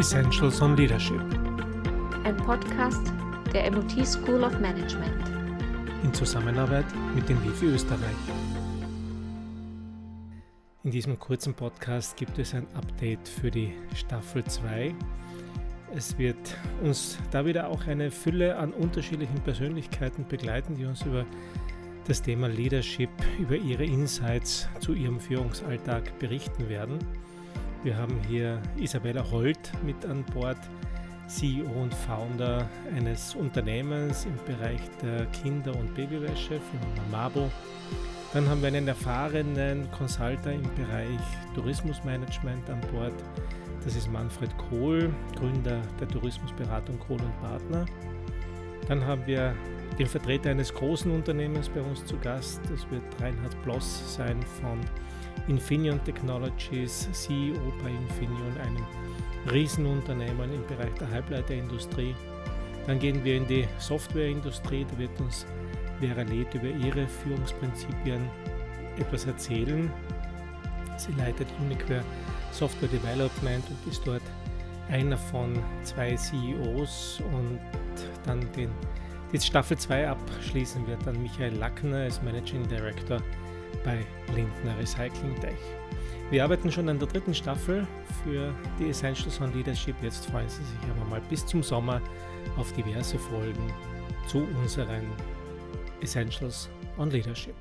Essentials on Leadership. Ein Podcast der MOT School of Management. In Zusammenarbeit mit den WIFI Österreich. In diesem kurzen Podcast gibt es ein Update für die Staffel 2. Es wird uns da wieder auch eine Fülle an unterschiedlichen Persönlichkeiten begleiten, die uns über das Thema Leadership, über ihre Insights zu ihrem Führungsalltag berichten werden. Wir haben hier Isabella Holt mit an Bord, CEO und Founder eines Unternehmens im Bereich der Kinder- und Babywäsche, Firma Mabo. Dann haben wir einen erfahrenen Consultant im Bereich Tourismusmanagement an Bord. Das ist Manfred Kohl, Gründer der Tourismusberatung Kohl und Partner. Dann haben wir den Vertreter eines großen Unternehmens bei uns zu Gast. Das wird Reinhard Bloss sein von Infineon Technologies, CEO bei Infineon, einem Riesenunternehmen im Bereich der Halbleiterindustrie. Dann gehen wir in die Softwareindustrie, da wird uns Vera Leth über ihre Führungsprinzipien etwas erzählen. Sie leitet Uniquare Software Development und ist dort einer von zwei CEOs und dann den, die Staffel 2 abschließen wird dann Michael Lackner als Managing Director bei Lindner Recycling Tech. Wir arbeiten schon an der dritten Staffel für die Essentials on Leadership. Jetzt freuen Sie sich aber mal bis zum Sommer auf diverse Folgen zu unseren Essentials on Leadership.